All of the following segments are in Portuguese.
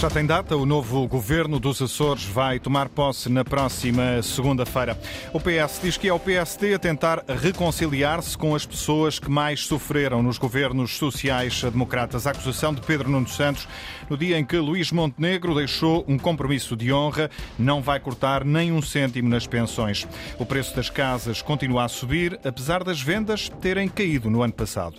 Já tem data, o novo governo dos Açores vai tomar posse na próxima segunda-feira. O PS diz que é o PSD a tentar reconciliar-se com as pessoas que mais sofreram nos governos sociais-democratas. A acusação de Pedro Nuno Santos, no dia em que Luís Montenegro deixou um compromisso de honra, não vai cortar nem um cêntimo nas pensões. O preço das casas continua a subir, apesar das vendas terem caído no ano passado.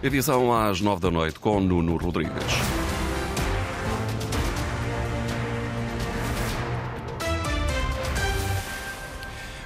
Edição às nove da noite com Nuno Rodrigues.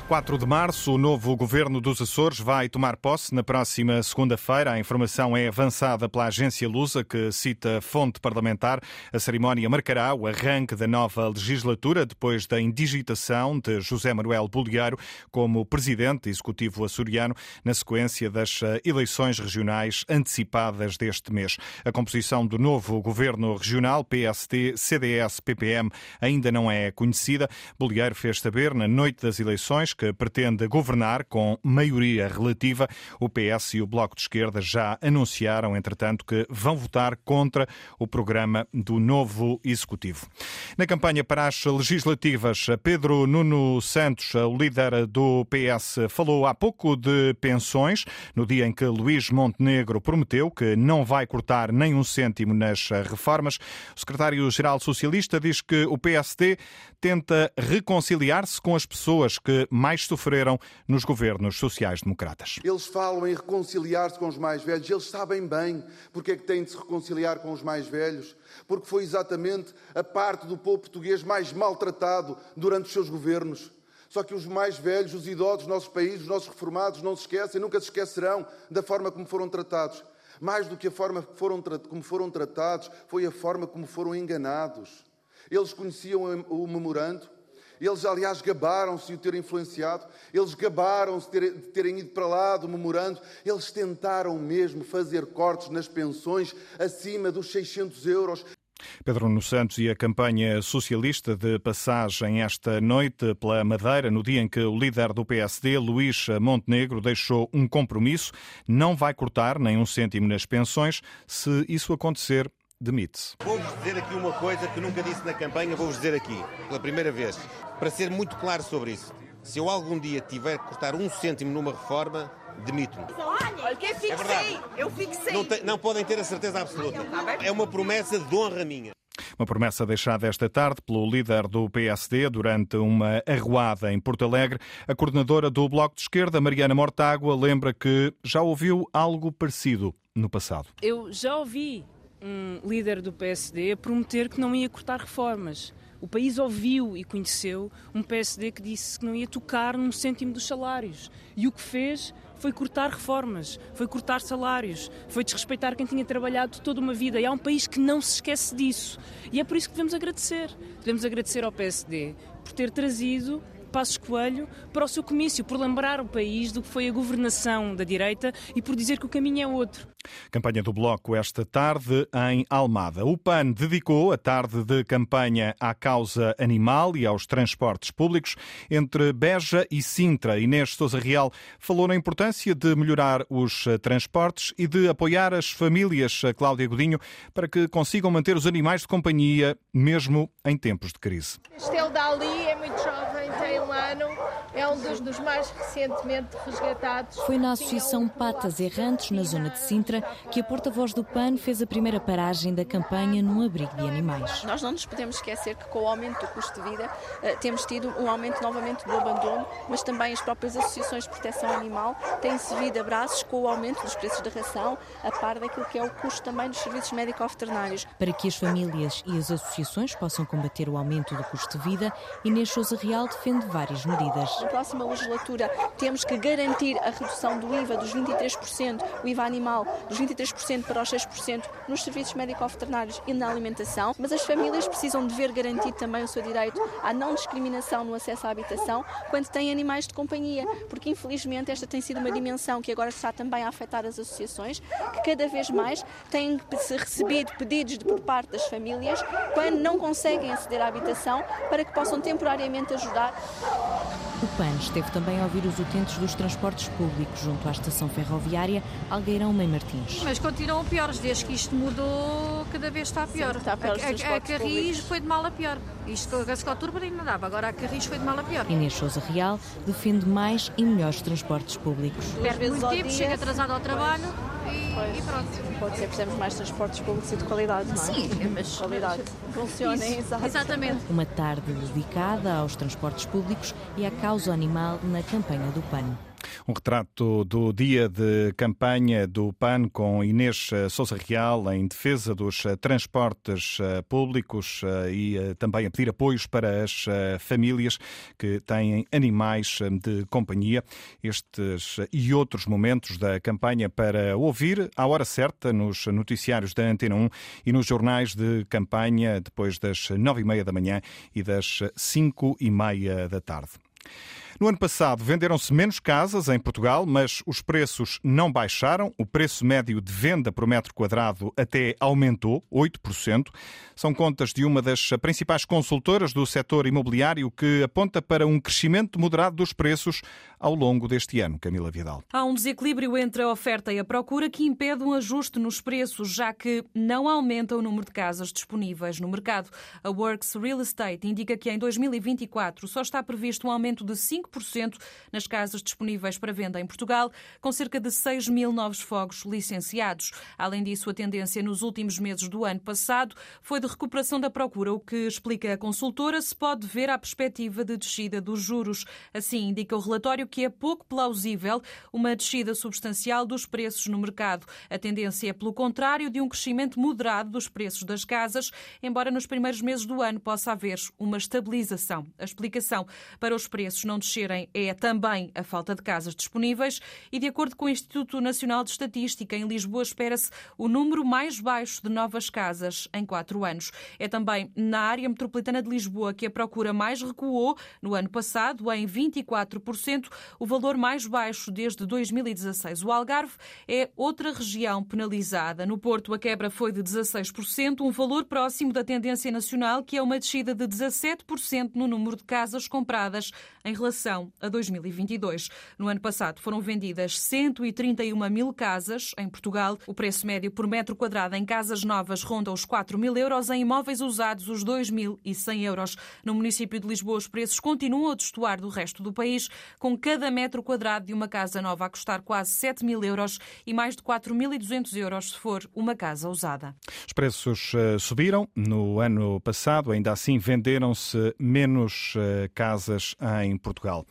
4 de março, o novo governo dos Açores vai tomar posse na próxima segunda-feira. A informação é avançada pela agência Lusa, que cita fonte parlamentar. A cerimónia marcará o arranque da nova legislatura depois da indigitação de José Manuel Bolieiro como presidente executivo açoriano na sequência das eh, eleições regionais antecipadas deste mês. A composição do novo governo regional, PST, CDS, PPM, ainda não é conhecida. Bolieiro fez saber na noite das eleições que pretende governar com maioria relativa. O PS e o Bloco de Esquerda já anunciaram, entretanto, que vão votar contra o programa do novo Executivo. Na campanha para as legislativas, Pedro Nuno Santos, o líder do PS, falou há pouco de pensões, no dia em que Luís Montenegro prometeu que não vai cortar nem um cêntimo nas reformas. O secretário-geral socialista diz que o PSD tenta reconciliar-se com as pessoas que mais mais sofreram nos governos sociais-democratas. Eles falam em reconciliar-se com os mais velhos, eles sabem bem porque é que têm de se reconciliar com os mais velhos, porque foi exatamente a parte do povo português mais maltratado durante os seus governos. Só que os mais velhos, os idosos dos nossos países, os nossos reformados, não se esquecem, nunca se esquecerão da forma como foram tratados. Mais do que a forma foram, como foram tratados, foi a forma como foram enganados. Eles conheciam o memorando, eles, aliás, gabaram-se de o ter influenciado, eles gabaram-se de terem ido para lá do memorando, eles tentaram mesmo fazer cortes nas pensões acima dos 600 euros. Pedro Nuno Santos e a campanha socialista de passagem esta noite pela Madeira, no dia em que o líder do PSD, Luís Montenegro, deixou um compromisso, não vai cortar nem um cêntimo nas pensões. Se isso acontecer, demite-se. Vou-vos dizer aqui uma coisa que nunca disse na campanha, vou-vos dizer aqui, pela primeira vez, para ser muito claro sobre isso. Se eu algum dia tiver que cortar um cêntimo numa reforma, demito-me. Olha, que fixei, é eu fixei. Não, te, não podem ter a certeza absoluta. É uma promessa de honra minha. Uma promessa deixada esta tarde pelo líder do PSD durante uma arruada em Porto Alegre. A coordenadora do Bloco de Esquerda, Mariana Mortágua, lembra que já ouviu algo parecido no passado. Eu já ouvi um líder do PSD a prometer que não ia cortar reformas. O país ouviu e conheceu um PSD que disse que não ia tocar num cêntimo dos salários. E o que fez foi cortar reformas, foi cortar salários, foi desrespeitar quem tinha trabalhado toda uma vida. E há um país que não se esquece disso. E é por isso que devemos agradecer. Devemos agradecer ao PSD por ter trazido Passos Coelho para o seu comício, por lembrar o país do que foi a governação da direita e por dizer que o caminho é outro. Campanha do Bloco esta tarde em Almada. O PAN dedicou a tarde de campanha à causa animal e aos transportes públicos. Entre Beja e Sintra, Inês Sousa Real falou na importância de melhorar os transportes e de apoiar as famílias, Cláudia Godinho, para que consigam manter os animais de companhia mesmo em tempos de crise. Estelo Dali é muito jovem, tem um ano, é um dos, dos mais recentemente resgatados. Foi na Associação Patas Errantes, na zona de Sintra, que a porta-voz do PAN fez a primeira paragem da campanha num abrigo de animais. Nós não nos podemos esquecer que com o aumento do custo de vida eh, temos tido um aumento novamente do abandono, mas também as próprias associações de proteção animal têm servido a braços com o aumento dos preços da ração, a par daquilo que é o custo também dos serviços médico-veterinários. Para que as famílias e as associações possam combater o aumento do custo de vida, Inês Sousa Real defende várias medidas. Na próxima legislatura temos que garantir a redução do IVA dos 23%, o IVA animal, dos 23% para os 6% nos serviços médico-veterinários e na alimentação, mas as famílias precisam de ver garantido também o seu direito à não discriminação no acesso à habitação quando têm animais de companhia, porque infelizmente esta tem sido uma dimensão que agora está também a afetar as associações, que cada vez mais têm recebido pedidos de, por parte das famílias quando não conseguem aceder à habitação para que possam temporariamente ajudar O PAN esteve também a ouvir os utentes dos transportes públicos junto à estação ferroviária Algueirão Mãe Martins. Mas continuam piores, desde que isto mudou, cada vez está pior. Sim, está pior a, a, a Carris foi de mal a pior. Isto com a Gascoturba ainda dava, agora a Carris foi de mal a pior. Inês Souza Real defende mais e melhores transportes públicos. Perde muito tempo, chega atrasado ao trabalho e, e, pronto. Pode ser que precisamos mais transportes públicos e de qualidade, não é? Sim, mas qualidade. Funcionem, Exatamente. Uma tarde dedicada aos transportes públicos e à causa animal na campanha do PAN. Um retrato do dia de campanha do PAN com Inês eh, Sousa Real em defesa dos eh, transportes eh, públicos e também a pedir apoios para as famílias que têm animais de companhia. Estes e outros momentos da campanha para ouvir à hora certa nos noticiários da Antena 1 e nos jornais de campanha depois das nove e meia da manhã e das cinco e meia da tarde. No ano passado venderam-se menos casas em Portugal, mas os preços não baixaram. O preço médio de venda por metro quadrado até aumentou 8%. São contas de uma das principais consultoras do setor imobiliário que aponta para um crescimento moderado dos preços ao longo deste ano. Camila Vidal. Há um desequilíbrio entre a oferta e a procura que impede um ajuste nos preços, já que não aumenta o número de casas disponíveis no mercado. A Works Real Estate indica que em 2024 só está previsto um aumento de 5 5% nas casas disponíveis para venda em Portugal, com cerca de 6 mil novos fogos licenciados. Além disso, a tendência nos últimos meses do ano passado foi de recuperação da procura, o que explica a consultora se pode ver a perspectiva de descida dos juros. Assim, indica o relatório que é pouco plausível uma descida substancial dos preços no mercado. A tendência é, pelo contrário, de um crescimento moderado dos preços das casas, embora nos primeiros meses do ano possa haver uma estabilização. A explicação para os preços não descer crescerem é também a falta de casas disponíveis e, de acordo com o Instituto Nacional de Estatística, em Lisboa espera-se o número mais baixo de novas casas em quatro anos. É também na área metropolitana de Lisboa que a procura mais recuou no ano passado, em 24%, o valor mais baixo desde 2016. O Algarve é outra região penalizada. No Porto, a quebra foi de 16%, um valor próximo da tendência nacional, que é uma descida de 17% no número de casas compradas em relação relação a 2022. No ano passado foram vendidas 131 mil casas em Portugal. O preço médio por metro quadrado em casas novas ronda os 4 mil euros, em imóveis usados os 2.100 euros. No município de Lisboa, os preços continuam a destoar do resto do país, com cada metro quadrado de uma casa nova a custar quase 7 mil euros e mais de 4.200 euros se for uma casa usada. Os preços uh, subiram no ano passado, ainda assim venderam-se menos uh, casas em Portugal. Portugal.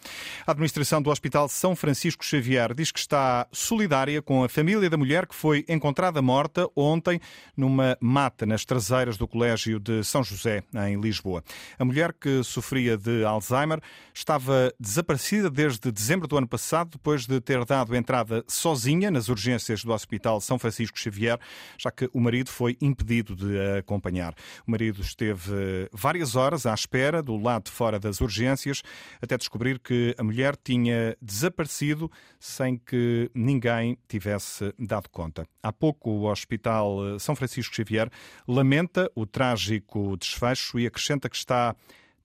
A administração do Hospital São Francisco Xavier diz que está solidária com a família da mulher que foi encontrada morta ontem numa mata nas traseiras do Colégio de São José, em Lisboa. A mulher que sofria de Alzheimer estava desaparecida desde dezembro do ano passado, depois de ter dado entrada sozinha nas urgências do Hospital São Francisco Xavier, já que o marido foi impedido de a acompanhar. O marido esteve várias horas à espera do lado de fora das urgências até descobrir descobrir que a mulher tinha desaparecido sem que ninguém tivesse dado conta. Há pouco, o Hospital eh, São Francisco Xavier lamenta o trágico desfecho e acrescenta que está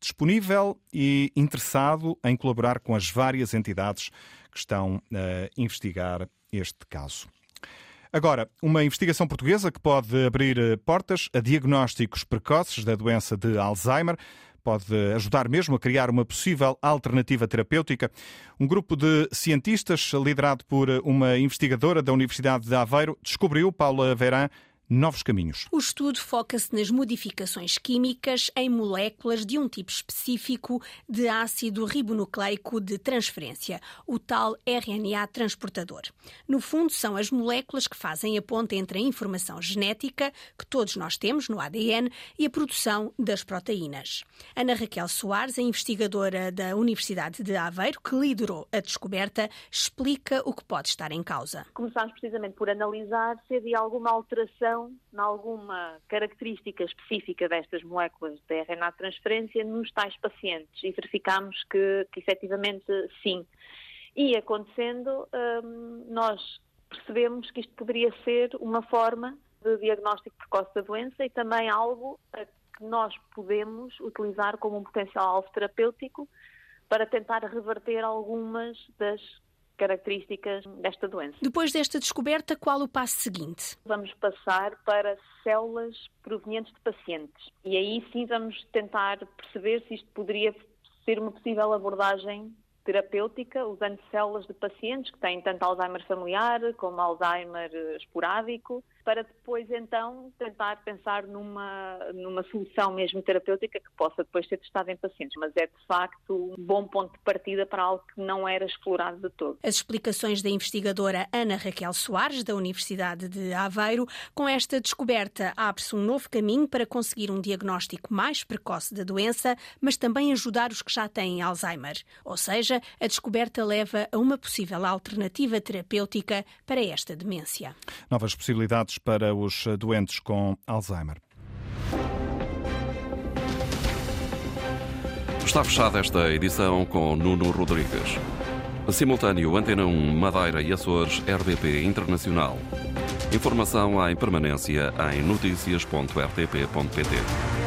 disponível e interessado em colaborar com as várias entidades que estão a investigar este caso. Agora, uma investigação portuguesa que pode abrir eh, portas a diagnósticos precoces da doença de Alzheimer pode ajudar mesmo a criar uma possível alternativa terapêutica. Um grupo de cientistas, liderado por uma investigadora da Universidade de Aveiro, descobriu, Paula Verã, novos caminhos. O estudo foca-se nas modificações químicas em moléculas de um tipo específico de ácido ribonucleico de transferência, o tal RNA transportador. No fundo, são as moléculas que fazem a ponte entre a informação genética, que todos nós temos no ADN, e a produção das proteínas. Ana Raquel Soares, a investigadora da Universidade de Aveiro, que liderou a descoberta, explica o que pode estar em causa. Começámos precisamente por analisar se havia alguma alteração em alguma característica específica destas moléculas de RNA de transferência nos tais pacientes e verificámos que, que efetivamente sim. E acontecendo, hum, nós percebemos que isto poderia ser uma forma de diagnóstico precoce da doença e também algo que nós podemos utilizar como um potencial alvo terapêutico para tentar reverter algumas das características desta doença. Depois desta descoberta, qual o passo seguinte? Vamos passar para células provenientes de pacientes e aí sim vamos tentar perceber se isto poderia ser uma possível abordagem terapêutica usando células de pacientes que têm tanto Alzheimer familiar como Alzheimer esporádico para depois então tentar pensar numa, numa solução mesmo terapêutica que possa depois ser testada em pacientes. Mas é de facto um bom ponto de partida para algo que não era explorado de todo. As explicações da investigadora Ana Raquel Soares, da Universidade de Aveiro. Com esta descoberta, abre-se um novo caminho para conseguir um diagnóstico mais precoce da doença, mas também ajudar os que já têm Alzheimer. Ou seja, a descoberta leva a uma possível alternativa terapêutica para esta demência. Novas possibilidades para os doentes com Alzheimer. Está fechada esta edição com Nuno Rodrigues. Simultâneo Antena 1, Madeira e Açores, RDP Internacional. Informação em permanência em notícias.rtp.pt.